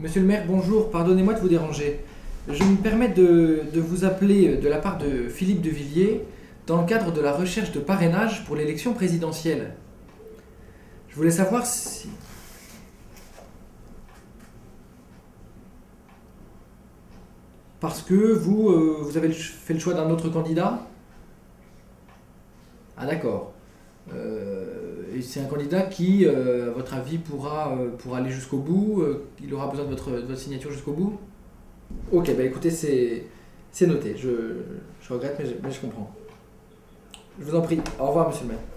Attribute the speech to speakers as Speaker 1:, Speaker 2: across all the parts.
Speaker 1: Monsieur le maire, bonjour, pardonnez-moi de vous déranger. Je me permets de, vous appeler de la part de Philippe de Villiers dans le cadre de la recherche de parrainage pour l'élection présidentielle. Je voulais savoir si... Parce que vous, euh, vous avez fait le choix d'un autre candidat? Ah d'accord. Euh, c'est un candidat qui, euh, à votre avis, pourra, euh, aller jusqu'au bout euh, Il aura besoin de votre, signature jusqu'au bout? Ok, bah écoutez, c'est, noté. Je, je regrette, mais je, mais je comprends. Je vous en prie. Au revoir, monsieur le maire.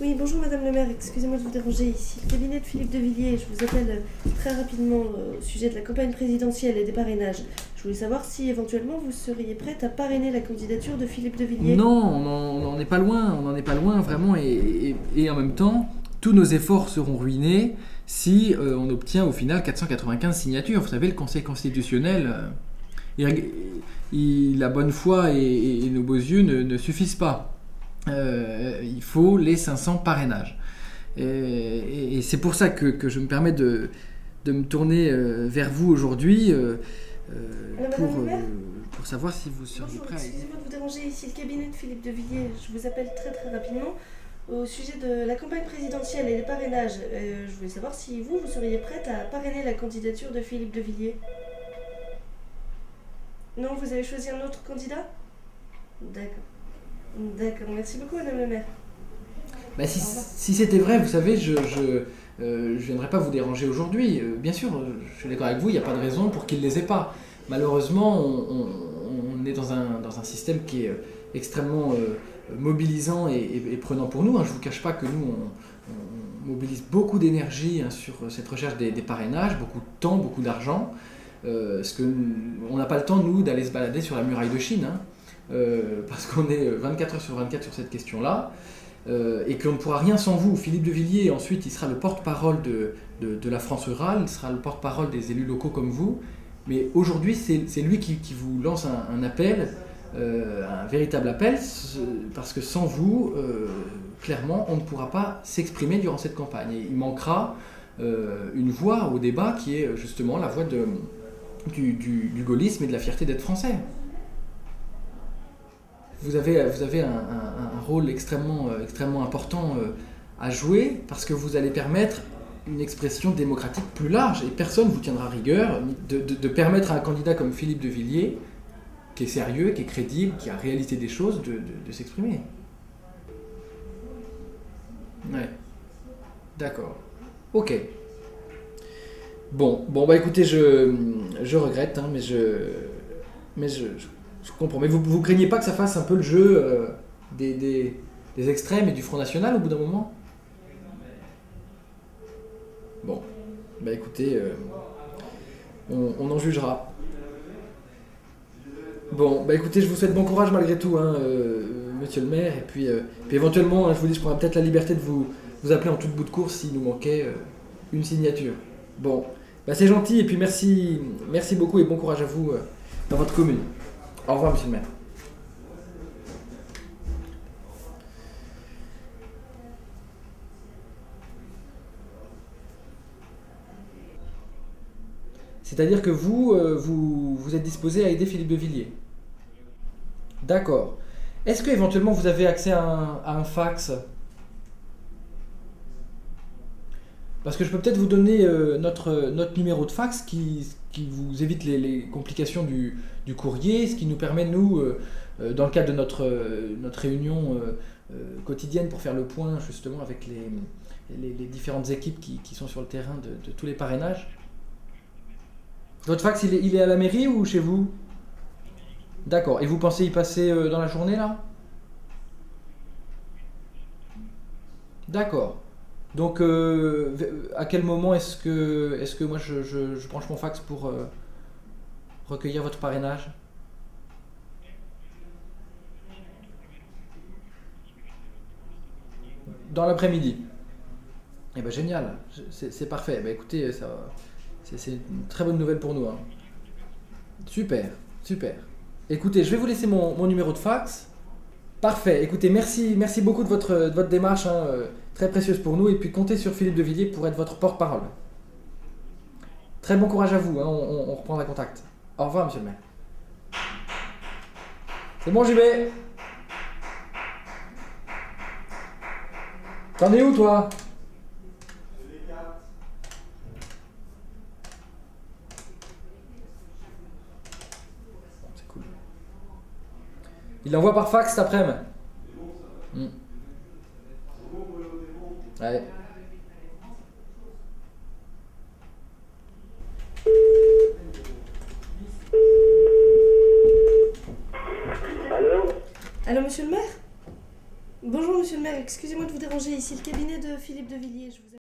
Speaker 2: Oui, bonjour Madame le maire, excusez-moi de vous déranger ici. Le cabinet de Philippe de Villiers, je vous appelle euh, très rapidement euh, au sujet de la campagne présidentielle et des parrainages. Je voulais savoir si éventuellement vous seriez prête à parrainer la candidature de Philippe de Villiers.
Speaker 1: Non, on n'en est pas loin, on n'en est pas loin vraiment, et, en même temps, tous nos efforts seront ruinés si euh, on obtient au final 495 signatures. Vous savez, le Conseil constitutionnel, la bonne foi et, nos beaux yeux ne suffisent pas. Euh, il faut les 500 parrainages. Et, et- et c'est pour ça que, que je me permets de, de me tourner euh, vers vous aujourd'hui euh, pour, pour savoir si vous seriez prêt
Speaker 2: excusez-moi de vous déranger ici, le cabinet de Philippe de Villiers. Je vous appelle très très rapidement au sujet de la campagne présidentielle et des parrainages. Euh, je voulais savoir si vous, vous seriez prête à parrainer la candidature de Philippe de Villiers. Non, vous avez choisi un autre candidat? D'accord. D'accord, merci beaucoup Madame le maire.
Speaker 1: Bah, si c'était vrai, vous savez, je je, euh, je viendrais pas vous déranger aujourd'hui. Euh, bien sûr, euh, je suis d'accord avec vous, il n'y a pas de raison pour qu'il ne les ait pas. Malheureusement, on, on- on est dans un, dans un système qui est extrêmement euh, mobilisant et, et- et prenant pour nous. hein. Je ne vous cache pas que nous, on, on mobilise beaucoup d'énergie hein, sur cette recherche des, des parrainages, beaucoup de temps, beaucoup d'argent. Parce que nous- on n'a pas le temps, nous, d'aller se balader sur la muraille de Chine. hein. Euh, parce qu'on est 24 heures sur 24 sur cette question-là. Euh, et qu'on ne pourra rien sans vous. Philippe de Villiers, ensuite, il sera le porte-parole de, la France rurale, il sera le porte-parole des élus locaux comme vous. Mais aujourd'hui, c'est lui qui, vous lance un, appel, euh, un véritable appel, ce- parce que sans vous, euh, clairement, on ne pourra pas s'exprimer durant cette campagne. Et il manquera euh, une voix au débat qui est justement la voix du gaullisme et de la fierté d'être français. Vous avez, vous avez un, rôle extrêmement, euh, extrêmement important euh, à jouer parce que vous allez permettre une expression démocratique plus large et personne ne vous tiendra rigueur de, de- permettre à un candidat comme Philippe de Villiers, qui est sérieux, qui est crédible, qui a réalisé des choses, de, de- s'exprimer. Ouais. D'accord. Ok. Bon, bon bah écoutez, je, je regrette, hein, mais je, mais je, je comprends. Mais vous, vous craignez pas que ça fasse un peu le jeu euh, des, des, des extrêmes et du Front National au bout d'un moment? Bon, bah écoutez, euh, on, en jugera. Bon, bah écoutez, je vous souhaite bon courage malgré tout, hein, euh, monsieur le maire, et puis, éventuellement, hein, je vous dis, je prendrai peut-être la liberté de vous, vous appeler en tout bout de course s'il nous manquait une signature. Bon, bah c'est gentil, et puis merci, merci beaucoup et bon courage à vous dans votre commune. Au revoir, monsieur le maire. C'est-à-dire que vous, euh, vous, vous êtes disposé à aider Philippe de Villiers D'accord. Est-ce que éventuellement vous avez accès à un, fax? Parce que je peux peut-être vous donner euh, notre numéro de fax qui, qui vous évite les, complications du, courrier, ce qui nous permet, nous, euh, euh, dans le cadre de notre, euh, réunion quotidienne pour faire le point justement avec les, différentes équipes qui, sont sur le terrain de, tous les parrainages. Votre fax, il est, à la mairie ou chez vous? D'accord. Et vous pensez y passer dans la journée là? D'accord. Donc, euh, à quel moment est-ce que, est que moi je, je- branche mon fax pour euh, recueillir votre parrainage? Dans l'après-midi. Eh ben génial, c'est parfait. Ben écoutez, ça, c'est c'est une très bonne nouvelle pour nous. hein. Super, super. Écoutez, je vais vous laisser mon, mon numéro de fax. Parfait. Écoutez, merci, merci beaucoup de votre, de votre démarche, hein, euh, très précieuse pour nous. Et puis comptez sur Philippe de Villiers pour être votre porte-parole. Très bon courage à vous, hein, on, reprendra contact. Au revoir, monsieur le maire. C'est bon, JB T'en es où, toi? C'est cool. Il l'envoie par fax cet après-midi. Hmm. Ouais.
Speaker 3: Allô
Speaker 2: Allô, monsieur le maire? Bonjour, monsieur le maire, excusez-moi de vous déranger ici, le cabinet de Philippe de Villiers. Je vous